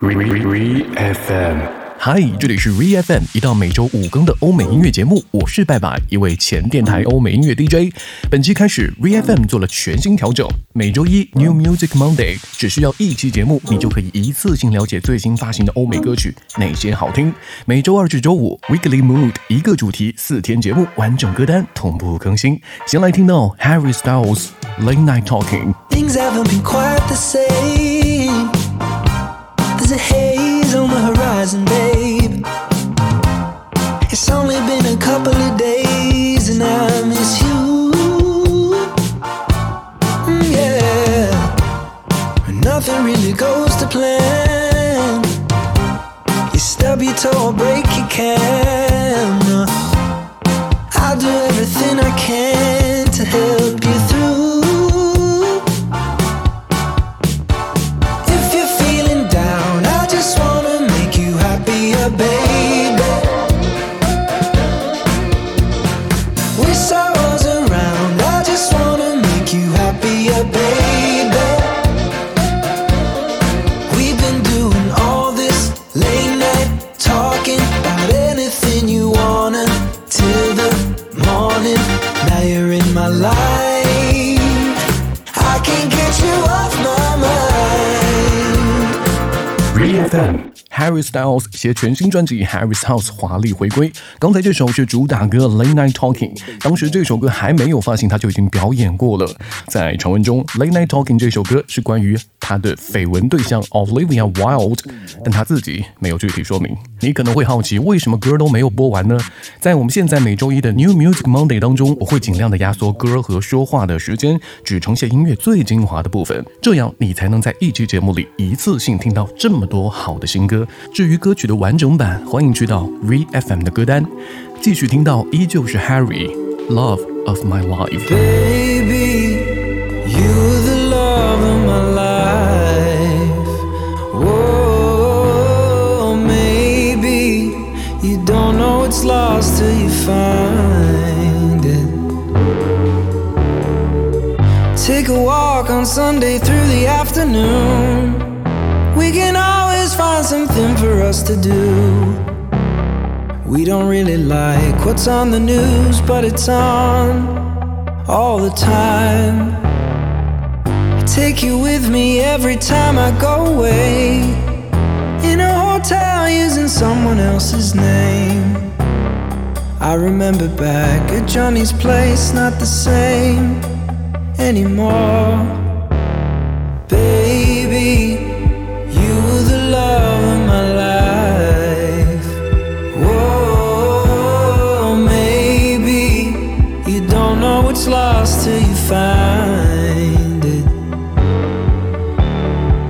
Re FM，嗨，这里是 Re FM，一档每周五更的欧美音乐节目。我是拜拜，一位前电台欧美音乐 DJ。本期开始，Re FM 做了全新调整，每周一 New Music Monday，只需要一期节目，你就可以一次性了解最新发行的欧美歌曲哪些好听。每周二至周五 Weekly Mood，一个主题，四天节目，完整歌单同步更新。先来听到 Harry Styles Late Night Talking。Things haven't been quite the same. Haze on the horizon, babe. It's only been a couple of days and I miss you. Mm, yeah. Nothing really goes to plan. You stub your toe or break your can. then. Harry Styles 携全新专辑《Harry's House》华丽回归。刚才这首是主打歌《Late Night Talking》，当时这首歌还没有发行，他就已经表演过了。在传闻中，《Late Night Talking》这首歌是关于他的绯闻对象 Olivia Wilde，但他自己没有具体说明。你可能会好奇，为什么歌都没有播完呢？在我们现在每周一的 New Music Monday 当中，我会尽量的压缩歌和说话的时间，只呈现音乐最精华的部分，这样你才能在一期节目里一次性听到这么多好的新歌。至于歌曲的完整版，欢迎去到 Re FM 的歌单，继续听到依旧是 Harry Love of My Life。 Baby, you're the love of my life. Whoa, maybe you don't know it's lost till you find it. Take a walk on Sunday through the afternoon. We can always find something for us to do. We don't really like what's on the news, but it's on all the time. I take you with me every time I go away. In a hotel using someone else's name. I remember back at Johnny's place, not the same anymore. Baby,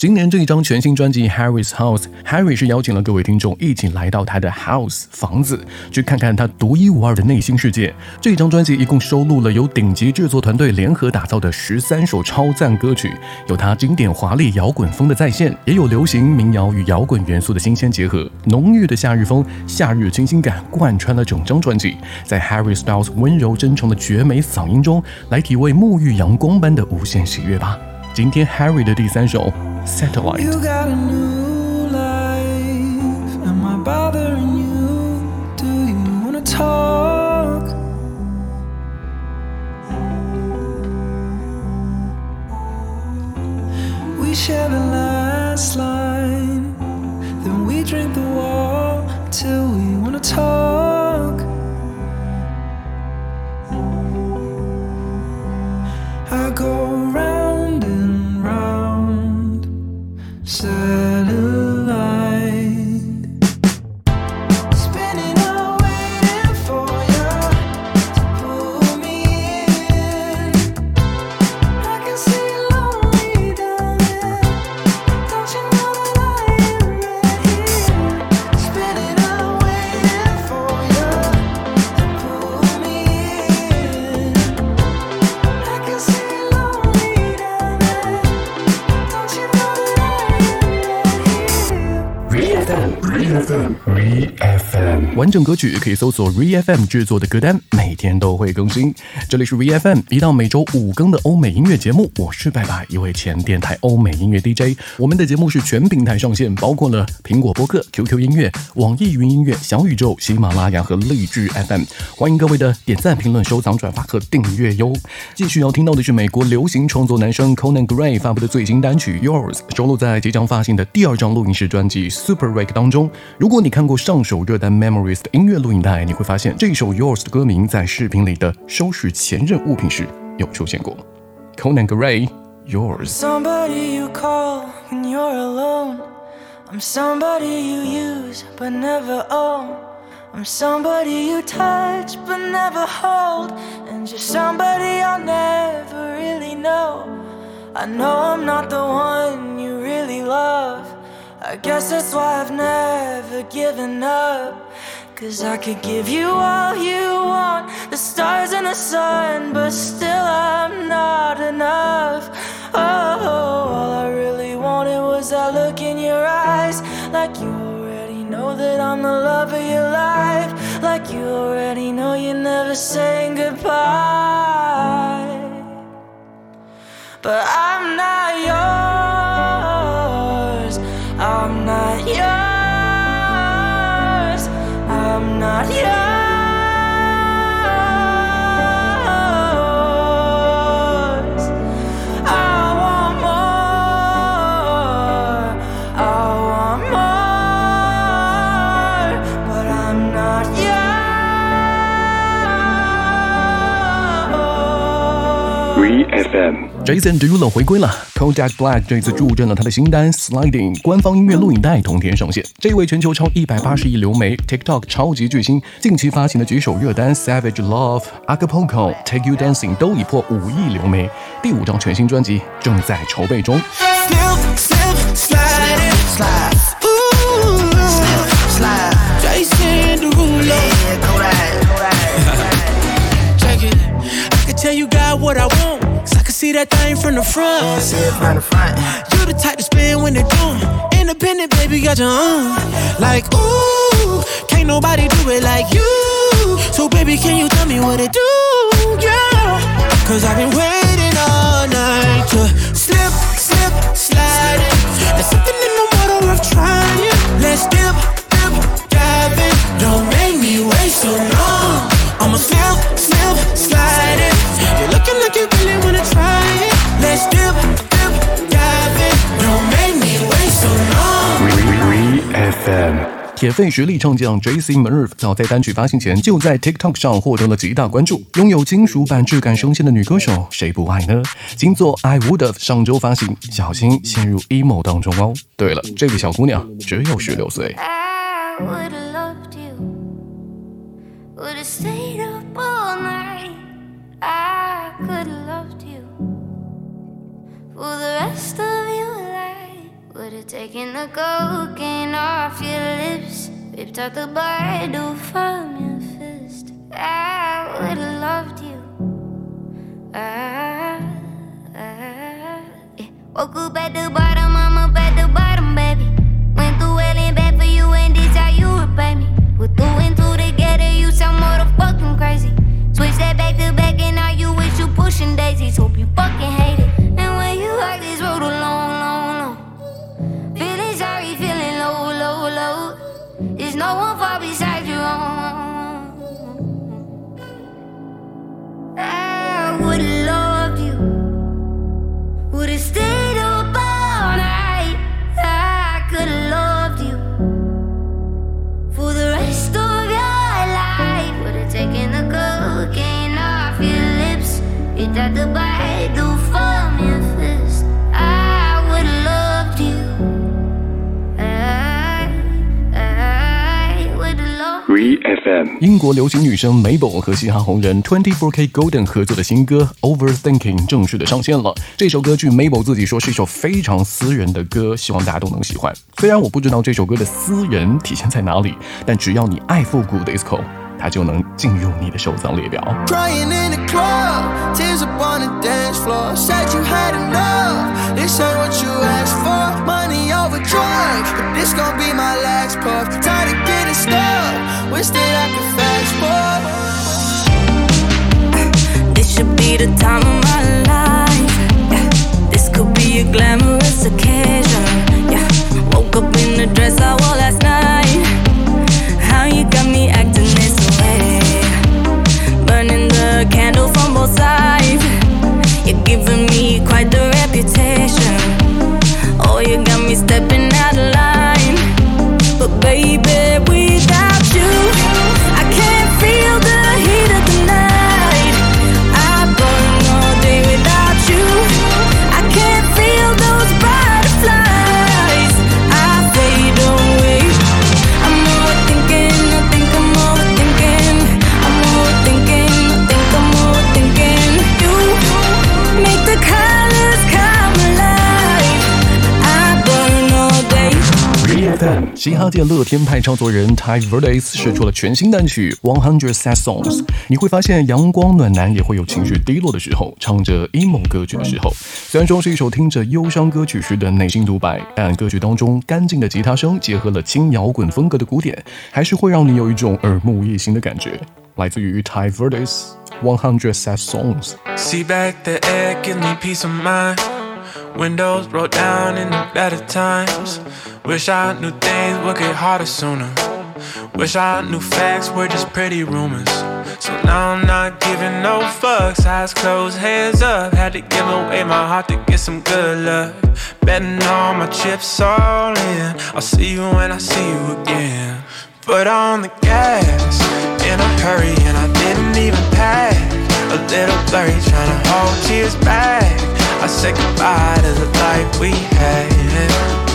今年这一张全新专辑《Harry's House》，Harry 是邀请了各位听众一起来到他的 house 房子，去看看他独一无二的内心世界。这一张专辑一共收录了由顶级制作团队联合打造的十三首超赞歌曲，有他经典华丽摇滚风的再现，也有流行民谣与摇滚元素的新鲜结合，浓郁的夏日风、夏日清新感贯穿了整张专辑。在 Harry Styles 温柔真诚的绝美嗓音中，来体味沐浴阳光般的无限喜悦吧。今天 Harry 的第三首《Satellite》。You got a new life. Am I bothering you? Do you wanna talk? We share the last line. Then we drink the wall till we wanna talk. 完整歌曲可以搜索 ReFM 制作的歌单，每天都会更新。这里是 ReFM，一档每周五更的欧美音乐节目。我是拜拜，一位前电台欧美音乐 DJ。我们的节目是全平台上线，包括了苹果播客、QQ 音乐、网易云音乐、小宇宙、喜马拉雅和荔枝 FM。欢迎各位的点赞、评论、收藏、转发和订阅哟。继续要听到的是美国流行创作男生 Conan Gray 发布的最新单曲《Yours》，收录在即将发行的第二张录音室专辑《Super Rake》当中。如果你看过上首热单《Memories》的音乐录影带，你会发现这首《Yours》的歌名在视频里的收拾前任物品时有出现过。Conan Gray，《Yours》。 Somebody you call when you're alone. I'm somebody you use but never own. I'm somebody you touch but never hold. And you're somebody I'll never really know. I know I'm not the one you really love. I guess that's why I've never given up. Cause I could give you all you want, the stars and the sun, but still I'm not enough. Oh, all I really wanted was that look in your eyes, like you already know that I'm the love of your life, like you already know you're never saying goodbye. But I'm Jason Derulo 回归了，Kodak Black 这次助阵了他的新单《Sliding》，官方音乐录影带同天上线。这位全球超一百八十亿流媒 TikTok 超级巨星，近期发行的几首热单《Savage Love》、《Acapulco》、《Take You Dancing》都已破五亿流媒。第五张全新专辑正在筹备中。What I want. That thing from the front. See it from the front. You the type to spin when they're doing. Independent, baby, got your own. Uh. Like, ooh, can't nobody do it like you. So, baby, can you tell me what it do? Yeah. Cause I've been waiting 铁肺实力唱将 J.C. Merv 早在单曲发行前就在 TikTok 上获得了极大关注。拥有金属版质感声线的女歌手，谁不爱呢？金作 I Would Have 上周发行，小心陷入 emo 当中哦。对了，这个小姑娘只有十六岁。I would've loved you. Would've Would've taken the cocaine off your lips, ripped out the bridle from your fist. I would've loved you. I, I, yeah. Woke up at the bottom, 英国流行女生 Mabel 和嘻哈红人 Twenty Four K Golden 合作的新歌《Overthinking》正式的上线了。这首歌据 Mabel 自己说是一首非常私人的歌，希望大家都能喜欢。虽然我不知道这首歌的私人体现在哪里，但只要你爱复古 disco，它就能进入你的收藏列表。Crying in the club, tears up on the dance floor. Said you had enough. This ain't what you asked for. Money over wish that I could fast forward. This should be the time of my life. Yeah. This could be a glamorous occasion. Yeah. Woke up in the dress I wore last night. How you got me acting this way? Burning the candle from both sides. You're giving me quite the FM 嘻哈界乐天派唱作人 Ty Verdes 试出了全新单曲《One Hundred Sad Songs》。你会发现，阳光暖男也会有情绪低落的时候，唱着 emo 歌曲的时候。虽然说是一首听着忧伤歌曲时的内心独白，但歌曲当中干净的吉他声结合了轻摇滚风格的鼓点，还是会让你有一种耳目一新的感觉。来自于 Ty Verdes《One Hundred Sad Songs》。See back the egg, give me peace of mind. Windows rolled down in the better times. Wish I knew things would get harder sooner. Wish I knew facts were just pretty rumors. So now I'm not giving no fucks. Eyes closed, hands up. Had to give away my heart to get some good luck. Betting all my chips all in. I'll see you when I see you again. Foot on the gas, in a hurry, and I didn't even pack. A little blurry, trying to hold tears back. I said goodbye to the life we had.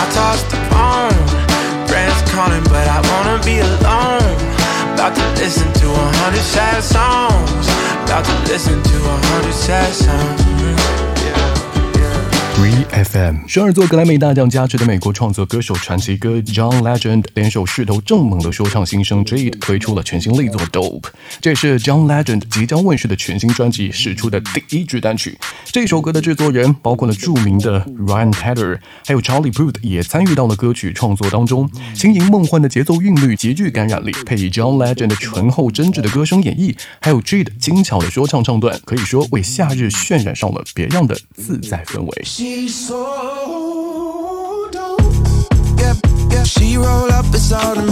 I tossed the phone, friends calling, but I wanna be alone. About to listen to a hundred sad songs. About to listen to a hundred sad songs. FM 十二座格莱美大奖加持的美国创作歌手传奇歌 John Legend 联手势头正猛的说唱新生 Jade 推出了全新力作 Dope，这也是 John Legend 即将问世的全新专辑使出的第一支单曲。这首歌的制作人包括了著名的 Ryan Tedder，还有 Charlie Puth 也参与到了歌曲创作当中。轻盈梦幻的节奏韵律极具感染力，配以 John Legend 醇厚真挚的歌声演绎，还有 Jade 精巧的说唱唱段，可以说为夏日渲染上了别样的自在氛围。So dope. Yep, yep. She roll up, it's automatic.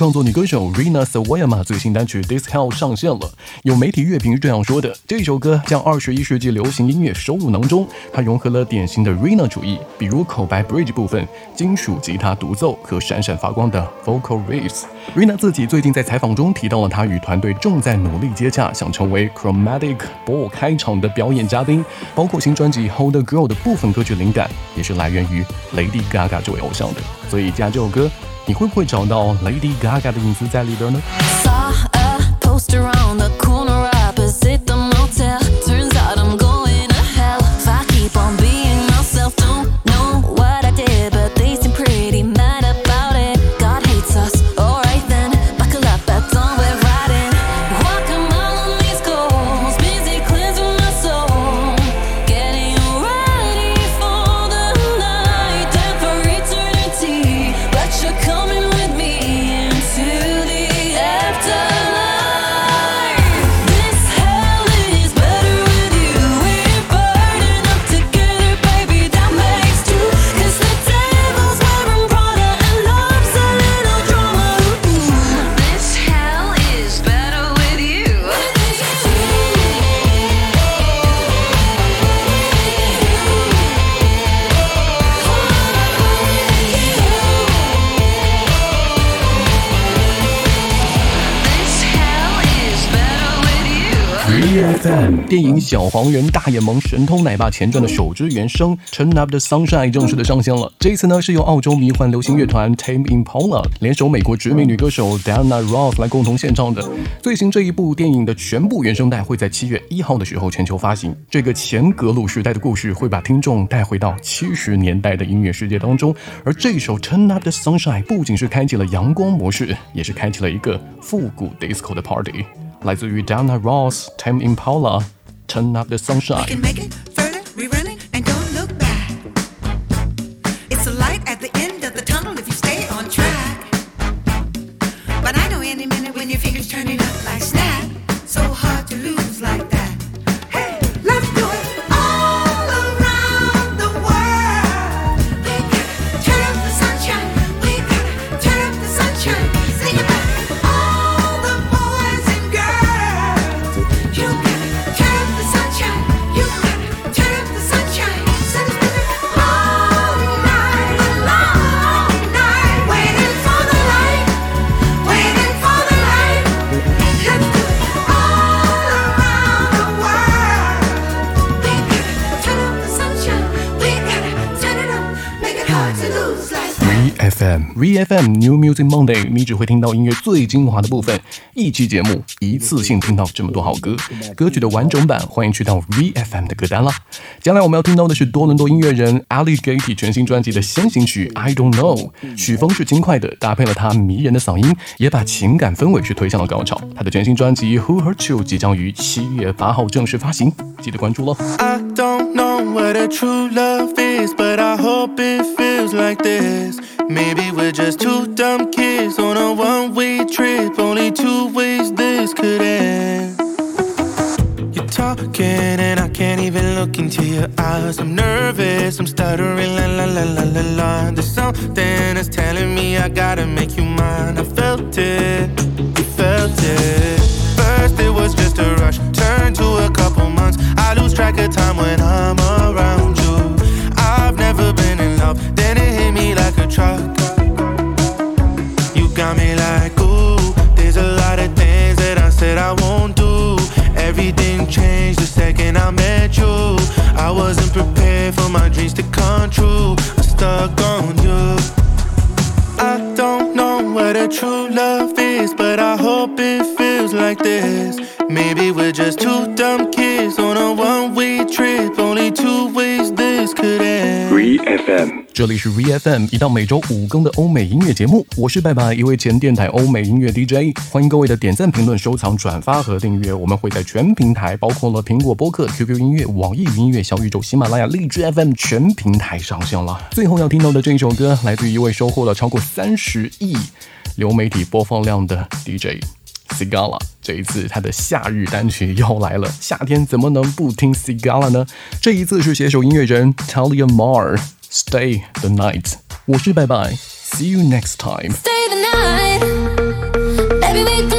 创作女歌手 Rina Sawayama 最新单曲《This Hell》上线了。有媒体乐评是这样说的：这首歌将二十一世纪流行音乐收入囊中，它融合了典型的 Rina 主义，比如口白 bridge 部分、金属吉他独奏和闪闪发光的 vocal riffs。Rina 自己最近在采访中提到了她与团队正在努力接洽，想成为 Chromatic Ball 开场的表演嘉宾，包括新专辑《Hold a Girl》的部分歌曲灵感也是来源于 Lady Gaga 这位偶像的。所以，加这首歌。你会不会找到 Lady Gaga 的影子在里边呢？FM 电影《小黄人大眼萌神偷奶爸》前传的首支原声《Turn Up the Sunshine》正式的上线了。这一次呢，是由澳洲迷幻流行乐团 Tame Impala 联手美国知名女歌手 Diana Ross 来共同献唱的。最新这一部电影的全部原声带会在七月一号的时候全球发行。这个前格鲁时代的故事会把听众带回到七十年代的音乐世界当中。而这首 Turn Up the Sunshine 不仅是开启了阳光模式，也是开启了一个复古 disco 的 party。来自于 Diana Ross、Tame Impala，《Turn Up the Sunshine》。 VFM New Music Monday，你只会听到音乐最精华的部分。一期节目一次性听到这么多好歌，歌曲的完整版欢迎去到 VFM 的歌单啦。将来我们要听到的是多伦多音乐人 Ali Gaty 全新专辑的先行曲 I Don't Know，曲风是轻快的，搭配了他迷人的嗓音，也把情感氛围是推向了高潮。他的全新专辑 Who Hurt You 即将于七月八号正式发行，记得关注喽。I don't know what a true love is, but I hope it feels like this. Maybe we're just two dumb kids on a one way trip. Only two ways this could end. You're talking, and I can't even look into your eyes. I'm nervous, I'm stuttering, la la la la la la. There's something that's telling me I gotta make you mine. I You got me like, ooh, there's a lot of things that I said I won't do. Everything changed the second I met you. I wasn't prepared for my dreams to come true. I'm stuck on you. I don't know what a true love is, but I hope it feels like this. Maybe we're just two dumb kids on a one way trip. Only two ways this could end. VFM 这里是 VFM，一档每周五更的欧美音乐节目。我是拜拜，一位前电台欧美音乐 DJ。欢迎各位的点赞、评论、收藏、转发和订阅。我们会在全平台，包括了苹果播客、QQ 音乐、网易云音乐、小宇宙、喜马拉雅、荔枝 FM 全平台上线了。最后要听到的这一首歌，来自于一位收获了超过三十亿流媒体播放量的 DJ。Sigala，这一次他的夏日单曲又来了。夏天怎么能不听 Sigala 呢？这一次是携手音乐人 Talia Mar Stay the Night。我是拜拜，See you next time。Stay the night. baby, we